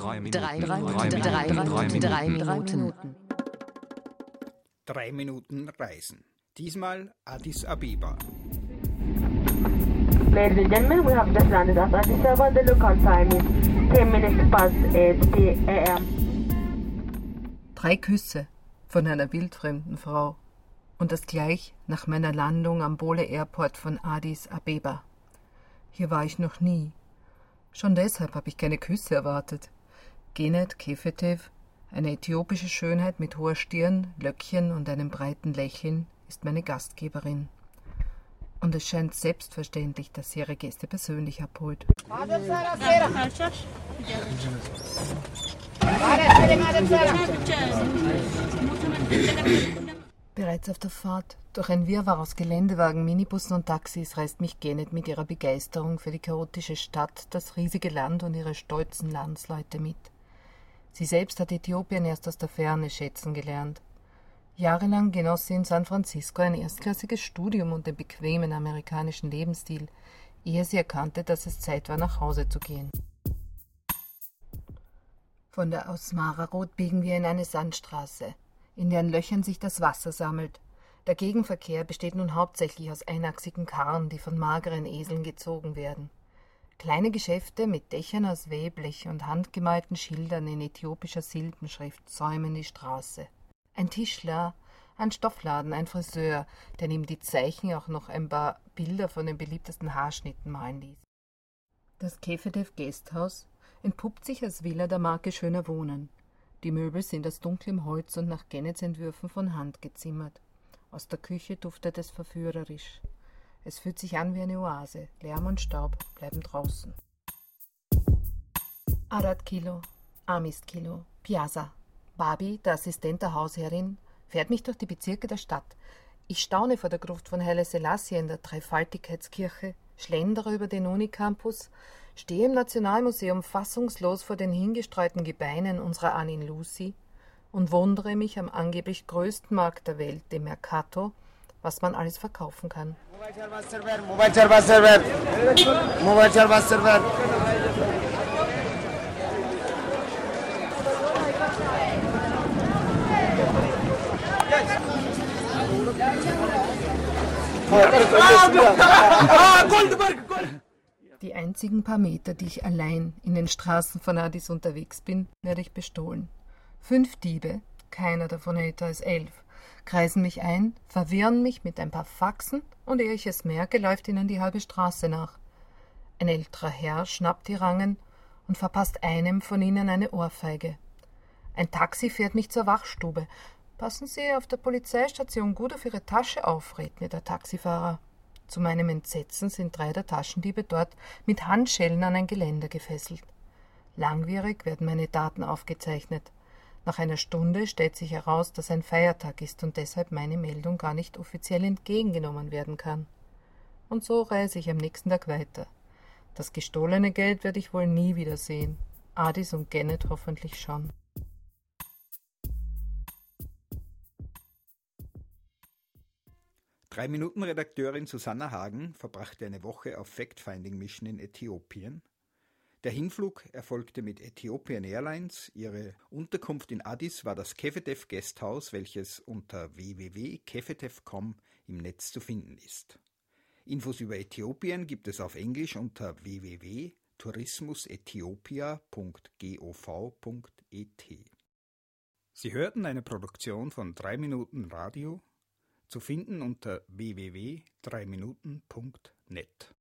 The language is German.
Drei Minuten. Drei Minuten. Drei Minuten. Drei Minuten. Drei Minuten Reisen. Diesmal Addis Abeba. Ladies and gentlemen, we have just landed at Addis Ababa. The local time is 10 minutes past 8 a.m. Drei Küsse von einer wildfremden Frau. Und das gleich nach meiner Landung am Bole Airport von Addis Abeba. Hier war ich noch nie. Schon deshalb habe ich keine Küsse erwartet. Genet Kefetev, eine äthiopische Schönheit mit hoher Stirn, Löckchen und einem breiten Lächeln, ist meine Gastgeberin. Und es scheint selbstverständlich, dass sie ihre Gäste persönlich abholt. Bereits auf der Fahrt durch ein Wirrwarr aus Geländewagen, Minibussen und Taxis reißt mich Genet mit ihrer Begeisterung für die chaotische Stadt, das riesige Land und ihre stolzen Landsleute mit. Sie selbst hat Äthiopien erst aus der Ferne schätzen gelernt. Jahrelang genoss sie in San Francisco ein erstklassiges Studium und den bequemen amerikanischen Lebensstil, ehe sie erkannte, dass es Zeit war, nach Hause zu gehen. Von der Ausmara Road biegen wir in eine Sandstraße, in deren Löchern sich das Wasser sammelt. Der Gegenverkehr besteht nun hauptsächlich aus einachsigen Karren, die von mageren Eseln gezogen werden. Kleine Geschäfte mit Dächern aus Wehblech und handgemalten Schildern in äthiopischer Silbenschrift säumen die Straße. Ein Tischler, ein Stoffladen, ein Friseur, der neben die Zeichen auch noch ein paar Bilder von den beliebtesten Haarschnitten malen ließ. Das Kefedev Gasthaus entpuppt sich als Villa der Marke Schöner Wohnen. Die Möbel sind aus dunklem Holz und nach Gennets Entwürfen von Hand gezimmert. Aus der Küche duftet es verführerisch. Es fühlt sich an wie eine Oase. Lärm und Staub bleiben draußen. Arad Kilo, Amist Kilo, Piazza. Babi, der Assistent der Hausherrin, fährt mich durch die Bezirke der Stadt. Ich staune vor der Gruft von Haile Selassie in der Dreifaltigkeitskirche, schlendere über den Unicampus, stehe im Nationalmuseum fassungslos vor den hingestreuten Gebeinen unserer Anin Lucy und wundere mich am angeblich größten Markt der Welt, dem Mercato, was man alles verkaufen kann. Die einzigen paar Meter, die ich allein in den Straßen von Addis unterwegs bin, werde ich bestohlen. Fünf Diebe, keiner davon älter als elf, kreisen mich ein, verwirren mich mit ein paar Faxen und ehe ich es merke, läuft ihnen die halbe Straße nach. Ein älterer Herr schnappt die Rangen und verpasst einem von ihnen eine Ohrfeige. Ein Taxi fährt mich zur Wachstube. Passen Sie auf der Polizeistation gut auf Ihre Tasche auf, mir der Taxifahrer. Zu meinem Entsetzen sind drei der Taschendiebe dort mit Handschellen an ein Geländer gefesselt. Langwierig werden meine Daten aufgezeichnet. Nach einer Stunde stellt sich heraus, dass ein Feiertag ist und deshalb meine Meldung gar nicht offiziell entgegengenommen werden kann. Und so reise ich am nächsten Tag weiter. Das gestohlene Geld werde ich wohl nie wiedersehen. Adis und Gennet hoffentlich schon. Drei Minuten Redakteurin Susanna Hagen verbrachte eine Woche auf Fact-Finding-Mission in Äthiopien. Der Hinflug erfolgte mit Ethiopian Airlines. Ihre Unterkunft in Addis war das Kefetev Guesthouse, welches unter www.kefetev.com im Netz zu finden ist. Infos über Äthiopien gibt es auf Englisch unter www.tourismusethiopia.gov.et. Sie hörten eine Produktion von 3 Minuten Radio zu finden unter www.3minuten.net.